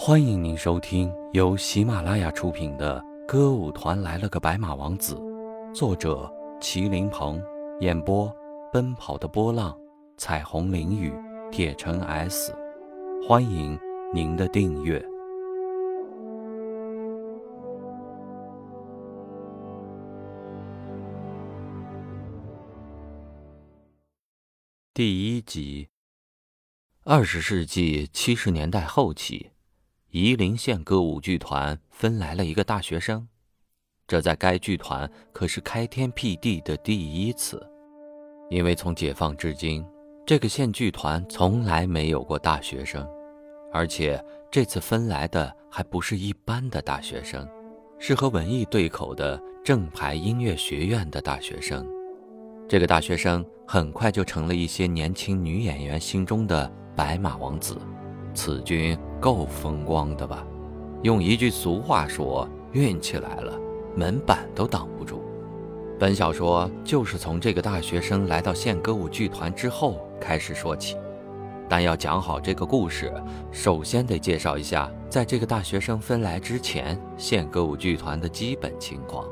欢迎您收听由喜马拉雅出品的《歌舞团来了个白马王子》，作者麒麟鹏，演播奔跑的波浪、彩虹淋雨、铁城 S。欢迎您的订阅。第一集。二十世纪七十年代后期。夷陵县歌舞剧团分来了一个大学生，这在该剧团可是开天辟地的第一次。因为从解放至今，这个县剧团从来没有过大学生，而且这次分来的还不是一般的大学生，是和文艺对口的正牌音乐学院的大学生。这个大学生很快就成了一些年轻女演员心中的白马王子。此君够风光的吧？用一句俗话说，运气来了，门板都挡不住。本小说就是从这个大学生来到县歌舞剧团之后开始说起，但要讲好这个故事，首先得介绍一下，在这个大学生分来之前，县歌舞剧团的基本情况。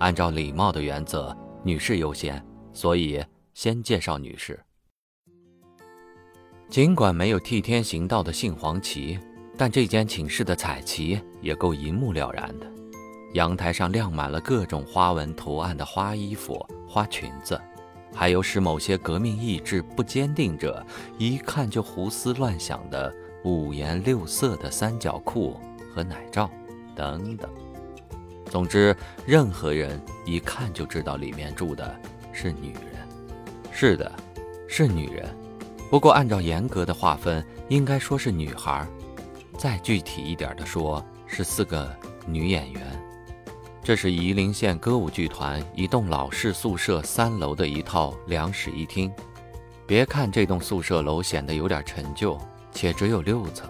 按照礼貌的原则，女士优先，所以先介绍女士。尽管没有替天行道的杏黄旗，但这间寝室的彩旗也够一目了然的。阳台上晾满了各种花纹图案的花衣服、花裙子，还有使某些革命意志不坚定者一看就胡思乱想的五颜六色的三角裤和奶罩等等。总之，任何人一看就知道里面住的是女人。是的，是女人。不过，按照严格的划分，应该说是女孩。再具体一点的说，是四个女演员。这是夷陵县歌舞剧团一栋老式宿舍三楼的一套两室一厅。别看这栋宿舍楼显得有点陈旧，且只有六层，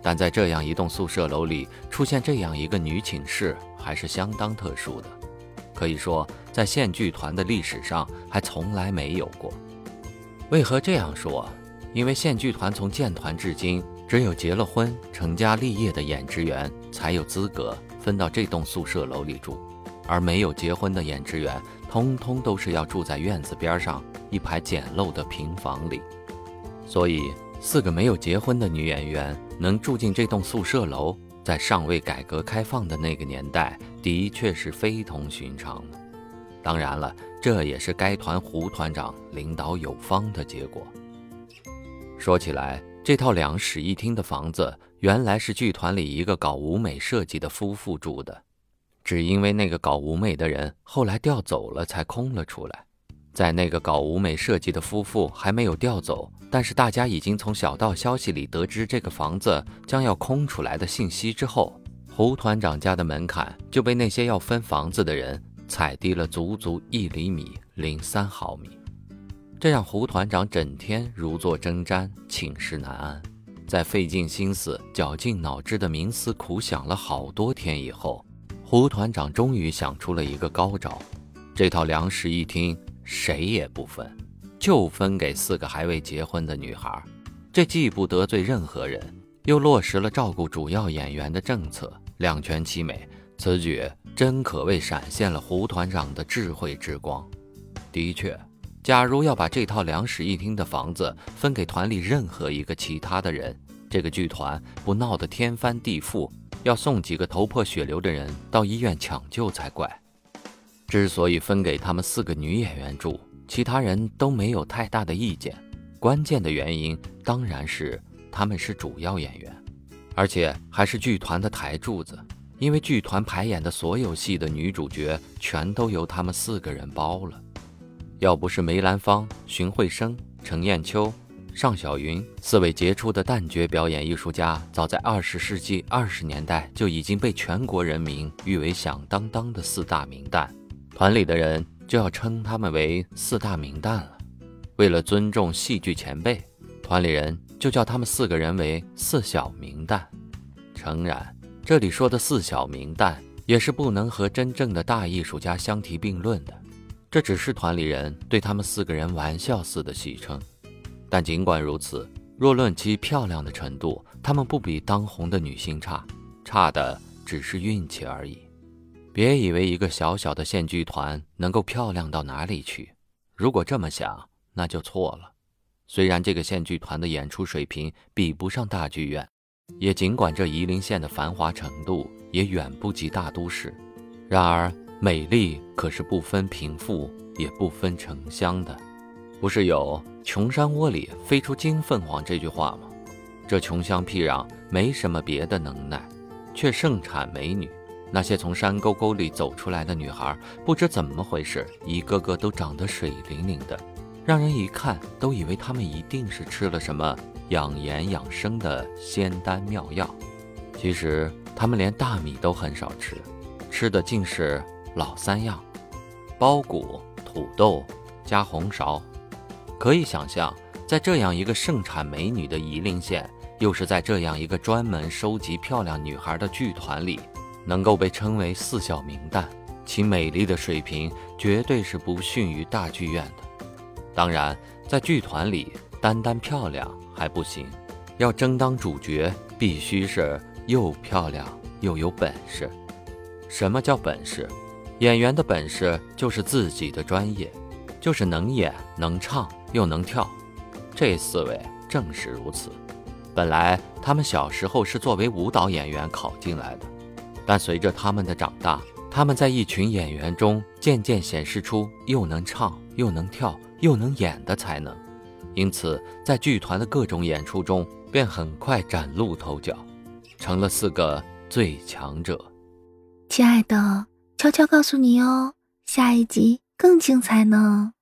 但在这样一栋宿舍楼里出现这样一个女寝室，还是相当特殊的。可以说，在县剧团的历史上，还从来没有过。为何这样说？因为县剧团从建团至今，只有结了婚、成家立业的演职员才有资格分到这栋宿舍楼里住，而没有结婚的演职员，通通都是要住在院子边上一排简陋的平房里。所以，四个没有结婚的女演员能住进这栋宿舍楼，在尚未改革开放的那个年代，的确是非同寻常的。当然了。这也是该团胡团长领导有方的结果。说起来，这套两室一厅的房子原来是剧团里一个搞舞美设计的夫妇住的，只因为那个搞舞美的人后来调走了，才空了出来。在那个搞舞美设计的夫妇还没有调走，但是大家已经从小道消息里得知这个房子将要空出来的信息之后，胡团长家的门槛就被那些要分房子的人。踩低了足足一厘米零三毫米，这让胡团长整天如坐针毡，寝食难安。在费尽心思、绞尽脑汁的冥思苦想了好多天以后，胡团长终于想出了一个高招：这套两室一厅谁也不分，就分给四个还未结婚的女孩。这既不得罪任何人，又落实了照顾主要演员的政策，两全其美。此举真可谓闪现了胡团长的智慧之光。的确，假如要把这套两室一厅的房子分给团里任何一个其他的人，这个剧团不闹得天翻地覆，要送几个头破血流的人到医院抢救才怪。之所以分给他们四个女演员住，其他人都没有太大的意见。关键的原因当然是他们是主要演员，而且还是剧团的台柱子。因为剧团排演的所有戏的女主角全都由他们四个人包了，要不是梅兰芳、荀慧生、程砚秋、尚小云四位杰出的旦角表演艺术家，早在二十世纪二十年代就已经被全国人民誉为响当当的四大名旦，团里的人就要称他们为四大名旦了。为了尊重戏剧前辈，团里人就叫他们四个人为四小名旦。诚然。这里说的四小名旦也是不能和真正的大艺术家相提并论的，这只是团里人对他们四个人玩笑似的戏称。但尽管如此，若论其漂亮的程度，她们不比当红的女星差，差的只是运气而已。别以为一个小小的县剧团能够漂亮到哪里去，如果这么想，那就错了。虽然这个县剧团的演出水平比不上大剧院，也尽管这夷陵县的繁华程度也远不及大都市，然而美丽可是不分贫富，也不分城乡的。不是有“穷山窝里飞出金凤凰”这句话吗？这穷乡僻壤没什么别的能耐，却盛产美女。那些从山沟沟里走出来的女孩，不知怎么回事，一个个都长得水灵灵的，让人一看都以为她们一定是吃了什么养颜养生的仙丹妙药。其实他们连大米都很少吃，吃的竟是老三样：苞谷、土豆加红苕。可以想象，在这样一个盛产美女的夷陵县，又是在这样一个专门收集漂亮女孩的剧团里。能够被称为四小名旦，其美丽的水平绝对是不逊于大剧院的。当然，在剧团里，单单漂亮还不行，要争当主角，必须是又漂亮又有本事。什么叫本事？演员的本事就是自己的专业，就是能演能唱又能跳。这四位正是如此。本来他们小时候是作为舞蹈演员考进来的。但随着他们的长大，他们在一群演员中渐渐显示出又能唱又能跳又能演的才能，因此在剧团的各种演出中便很快崭露头角，成了四个最强者。亲爱的，悄悄告诉你哦，下一集更精彩呢。